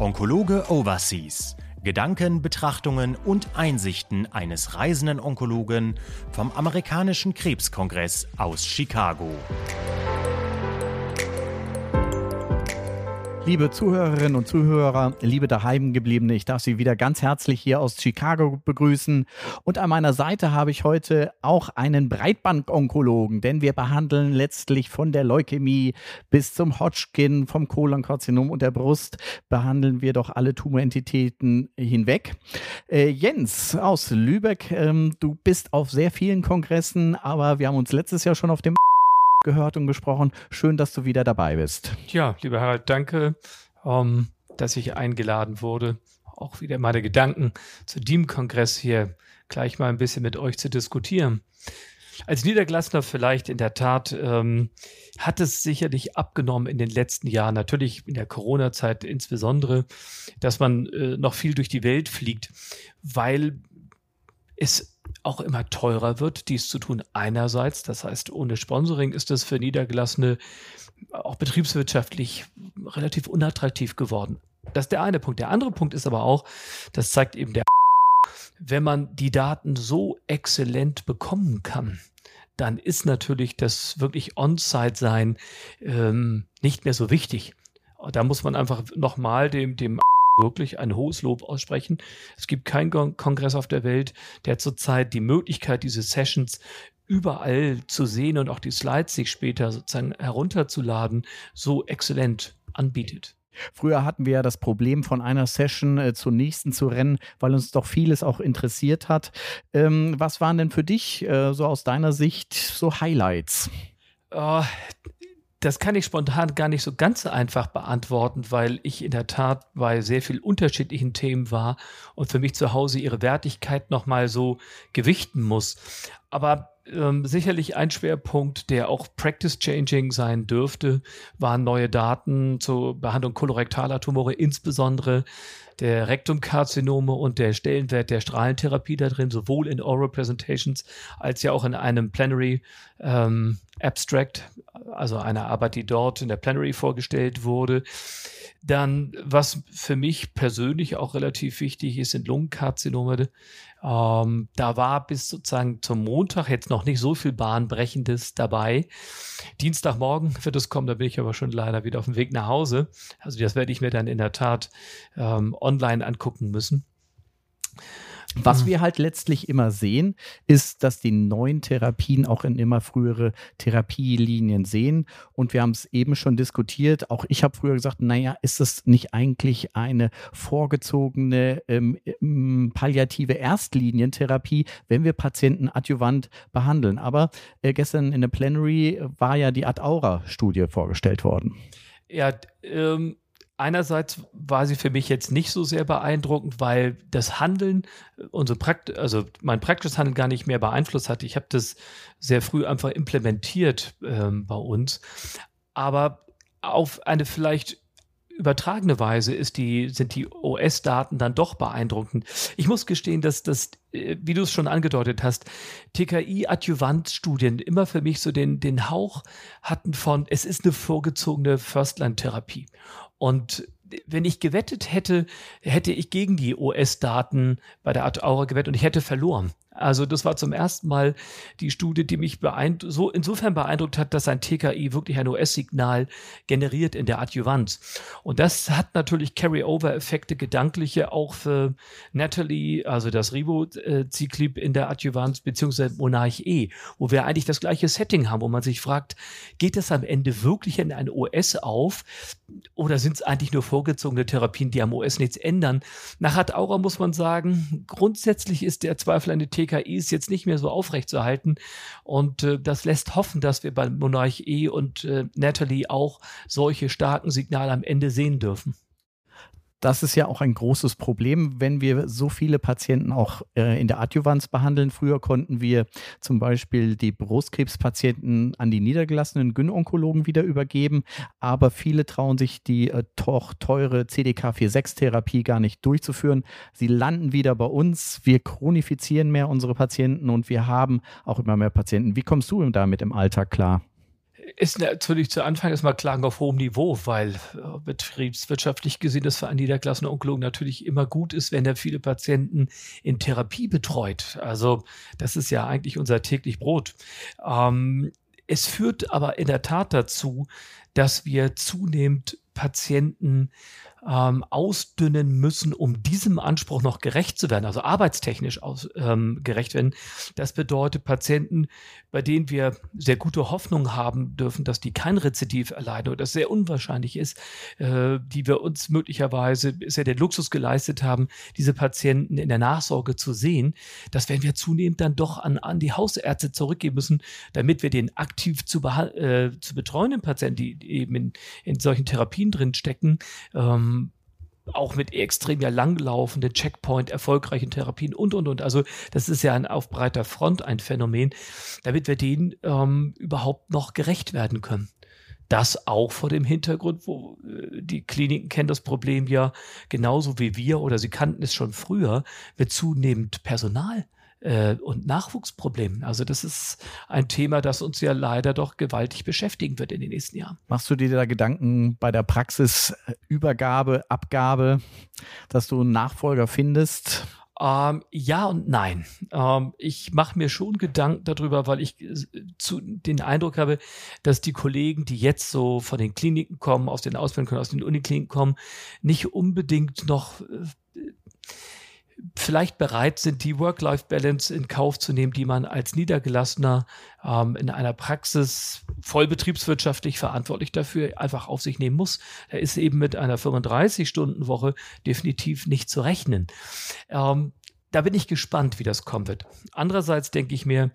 Onkologe Overseas. Gedanken, Betrachtungen und Einsichten eines reisenden Onkologen vom amerikanischen Krebskongress aus Chicago. Liebe Zuhörerinnen und Zuhörer, liebe daheimgebliebene, ich darf Sie wieder ganz herzlich hier aus Chicago begrüßen. Und an meiner Seite habe ich heute auch einen Breitband-Onkologen, denn wir behandeln letztlich von der Leukämie bis zum Hodgkin, vom Kolonkarzinom und der Brust, behandeln wir doch alle Tumorentitäten hinweg. Äh, Jens aus Lübeck, ähm, du bist auf sehr vielen Kongressen, aber wir haben uns letztes Jahr schon auf dem gehört und gesprochen. Schön, dass du wieder dabei bist. Ja, lieber Harald, danke, ähm, dass ich eingeladen wurde. Auch wieder meine Gedanken zu dem Kongress hier gleich mal ein bisschen mit euch zu diskutieren. Als Niedergelassener vielleicht in der Tat ähm, hat es sicherlich abgenommen in den letzten Jahren, natürlich in der Corona-Zeit insbesondere, dass man äh, noch viel durch die Welt fliegt, weil es auch immer teurer wird, dies zu tun einerseits. Das heißt, ohne Sponsoring ist es für Niedergelassene auch betriebswirtschaftlich relativ unattraktiv geworden. Das ist der eine Punkt. Der andere Punkt ist aber auch, das zeigt eben der, wenn man die Daten so exzellent bekommen kann, dann ist natürlich das wirklich On-Site-Sein ähm, nicht mehr so wichtig. Da muss man einfach nochmal dem, dem wirklich ein hohes Lob aussprechen. Es gibt keinen Kongress auf der Welt, der zurzeit die Möglichkeit, diese Sessions überall zu sehen und auch die Slides sich später sozusagen herunterzuladen, so exzellent anbietet. Früher hatten wir ja das Problem, von einer Session äh, zur nächsten zu rennen, weil uns doch vieles auch interessiert hat. Ähm, was waren denn für dich äh, so aus deiner Sicht so Highlights? Uh, das kann ich spontan gar nicht so ganz einfach beantworten, weil ich in der Tat bei sehr vielen unterschiedlichen Themen war und für mich zu Hause ihre Wertigkeit nochmal so gewichten muss. Aber ähm, sicherlich ein Schwerpunkt, der auch Practice-Changing sein dürfte, waren neue Daten zur Behandlung kolorektaler Tumore, insbesondere der Rektumkarzinome und der Stellenwert der Strahlentherapie da drin, sowohl in Oral Presentations als ja auch in einem Plenary ähm, Abstract, also einer Arbeit, die dort in der Plenary vorgestellt wurde. Dann, was für mich persönlich auch relativ wichtig ist, sind Lungenkarzinome. Ähm, da war bis sozusagen zum Montag jetzt noch nicht so viel Bahnbrechendes dabei. Dienstagmorgen wird es kommen, da bin ich aber schon leider wieder auf dem Weg nach Hause. Also das werde ich mir dann in der Tat ähm, online angucken müssen. Was mhm. wir halt letztlich immer sehen, ist, dass die neuen Therapien auch in immer frühere Therapielinien sehen. Und wir haben es eben schon diskutiert. Auch ich habe früher gesagt, naja, ist das nicht eigentlich eine vorgezogene ähm, ähm, palliative Erstlinientherapie, wenn wir Patienten adjuvant behandeln? Aber äh, gestern in der Plenary war ja die Ad-Aura-Studie vorgestellt worden. Ja, ähm einerseits war sie für mich jetzt nicht so sehr beeindruckend, weil das Handeln, unsere Prakt also mein praktisches Handeln gar nicht mehr beeinflusst hat. Ich habe das sehr früh einfach implementiert ähm, bei uns. Aber auf eine vielleicht übertragene Weise ist die, sind die OS-Daten dann doch beeindruckend. Ich muss gestehen, dass das, äh, wie du es schon angedeutet hast, TKI-Adjuvant-Studien immer für mich so den, den Hauch hatten von, es ist eine vorgezogene First-Line-Therapie. Und wenn ich gewettet hätte, hätte ich gegen die OS-Daten bei der Art Aura gewettet und ich hätte verloren. Also das war zum ersten Mal die Studie, die mich beeindruckt, so insofern beeindruckt hat, dass ein TKI wirklich ein OS-Signal generiert in der Adjuvanz. Und das hat natürlich Carry-Over-Effekte, gedankliche auch für Natalie, also das Ribociclib in der Adjuvanz, beziehungsweise Monarch E, wo wir eigentlich das gleiche Setting haben, wo man sich fragt, geht das am Ende wirklich in ein OS auf oder sind es eigentlich nur vorgezogene Therapien, die am OS nichts ändern? Nach Ad Aura muss man sagen, grundsätzlich ist der Zweifel eine TKI TKIs jetzt nicht mehr so aufrechtzuerhalten. Und äh, das lässt hoffen, dass wir bei Monarch E und äh, Natalie auch solche starken Signale am Ende sehen dürfen das ist ja auch ein großes Problem, wenn wir so viele Patienten auch äh, in der Adjuvanz behandeln. Früher konnten wir zum Beispiel die Brustkrebspatienten an die niedergelassenen Gynonkologen wieder übergeben, aber viele trauen sich die äh, doch teure CDK4-6-Therapie gar nicht durchzuführen. Sie landen wieder bei uns, wir chronifizieren mehr unsere Patienten und wir haben auch immer mehr Patienten. Wie kommst du damit im Alltag klar? Ist natürlich zu Anfang erstmal Klagen auf hohem Niveau, weil äh, betriebswirtschaftlich gesehen das für einen niedergelassenen Onkologen natürlich immer gut ist, wenn er viele Patienten in Therapie betreut. Also das ist ja eigentlich unser täglich Brot. Ähm, es führt aber in der Tat dazu, dass wir zunehmend Patienten ähm, ausdünnen müssen, um diesem Anspruch noch gerecht zu werden, also arbeitstechnisch aus, ähm, gerecht werden. Das bedeutet Patienten, bei denen wir sehr gute Hoffnung haben dürfen, dass die kein Rezidiv erleiden oder das sehr unwahrscheinlich ist, äh, die wir uns möglicherweise sehr den Luxus geleistet haben, diese Patienten in der Nachsorge zu sehen. Das werden wir zunehmend dann doch an, an die Hausärzte zurückgeben müssen, damit wir den aktiv zu, äh, zu betreuenden Patienten, die eben in, in solchen Therapien drin stecken, ähm, auch mit extrem ja langlaufenden Checkpoint, erfolgreichen Therapien und, und, und. Also das ist ja ein auf breiter Front ein Phänomen, damit wir denen ähm, überhaupt noch gerecht werden können. Das auch vor dem Hintergrund, wo äh, die Kliniken kennen das Problem ja genauso wie wir oder sie kannten es schon früher, mit zunehmend Personal äh, und Nachwuchsproblemen. Also das ist ein Thema, das uns ja leider doch gewaltig beschäftigen wird in den nächsten Jahren. Machst du dir da Gedanken bei der Praxisübergabe, Abgabe, dass du einen Nachfolger findest? Ähm, ja und nein. Ähm, ich mache mir schon Gedanken darüber, weil ich äh, zu, den Eindruck habe, dass die Kollegen, die jetzt so von den Kliniken kommen, aus den Ausbildungen, aus den Unikliniken kommen, nicht unbedingt noch äh, vielleicht bereit sind, die Work-Life-Balance in Kauf zu nehmen, die man als Niedergelassener ähm, in einer Praxis vollbetriebswirtschaftlich verantwortlich dafür einfach auf sich nehmen muss. Da ist eben mit einer 35-Stunden-Woche definitiv nicht zu rechnen. Ähm, da bin ich gespannt, wie das kommen wird. Andererseits denke ich mir,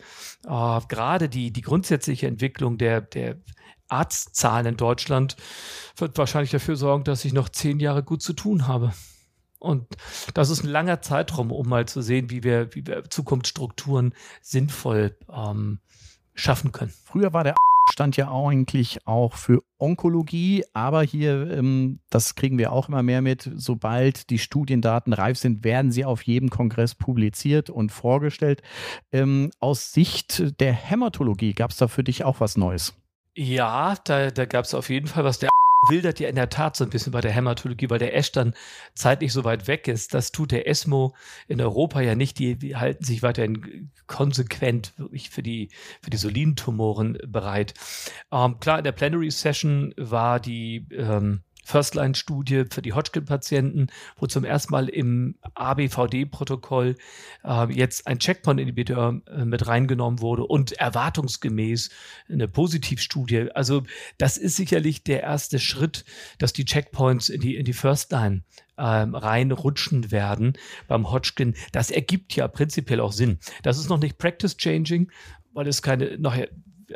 äh, gerade die, die grundsätzliche Entwicklung der, der Arztzahlen in Deutschland wird wahrscheinlich dafür sorgen, dass ich noch zehn Jahre gut zu tun habe. Und das ist ein langer Zeitraum, um mal zu sehen, wie wir, wie wir Zukunftsstrukturen sinnvoll ähm, schaffen können. Früher war der stand ja eigentlich auch für Onkologie, aber hier, ähm, das kriegen wir auch immer mehr mit, sobald die Studiendaten reif sind, werden sie auf jedem Kongress publiziert und vorgestellt. Ähm, aus Sicht der Hämatologie gab es da für dich auch was Neues? Ja, da, da gab es auf jeden Fall was. Der wildert ja in der Tat so ein bisschen bei der Hämatologie, weil der Esch dann zeitlich so weit weg ist. Das tut der ESMO in Europa ja nicht. Die, die halten sich weiterhin konsequent wirklich für die, für die soliden Tumoren bereit. Ähm, klar, in der Plenary Session war die, ähm, First-Line-Studie für die Hodgkin-Patienten, wo zum ersten Mal im ABVD-Protokoll äh, jetzt ein Checkpoint-Inhibitor äh, mit reingenommen wurde und erwartungsgemäß eine Positivstudie. Also das ist sicherlich der erste Schritt, dass die Checkpoints in die, in die First-Line ähm, reinrutschen werden beim Hodgkin. Das ergibt ja prinzipiell auch Sinn. Das ist noch nicht practice-changing, weil es keine, noch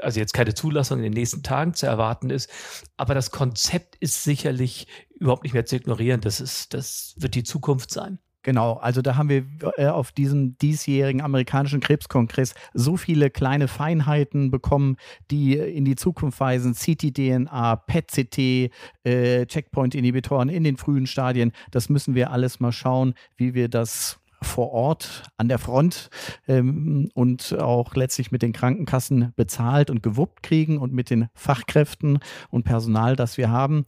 also jetzt keine Zulassung in den nächsten Tagen zu erwarten ist. Aber das Konzept ist sicherlich überhaupt nicht mehr zu ignorieren. Das ist, das wird die Zukunft sein. Genau, also da haben wir äh, auf diesem diesjährigen amerikanischen Krebskongress so viele kleine Feinheiten bekommen, die in die Zukunft weisen. CT-DNA, PET-CT, äh, Checkpoint-Inhibitoren in den frühen Stadien. Das müssen wir alles mal schauen, wie wir das vor Ort an der Front ähm, und auch letztlich mit den Krankenkassen bezahlt und gewuppt kriegen und mit den Fachkräften und Personal, das wir haben.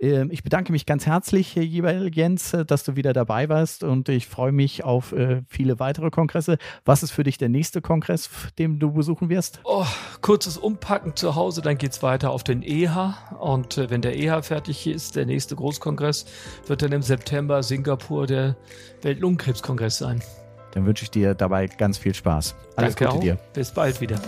Ähm, ich bedanke mich ganz herzlich, Jens, dass du wieder dabei warst und ich freue mich auf äh, viele weitere Kongresse. Was ist für dich der nächste Kongress, den du besuchen wirst? Oh, kurzes Umpacken zu Hause, dann geht es weiter auf den EHA und äh, wenn der EHA fertig ist, der nächste Großkongress, wird dann im September Singapur der Weltlungenkrebskongress sein. Dann wünsche ich dir dabei ganz viel Spaß. Alles Danke Gute auch. dir. Bis bald wieder.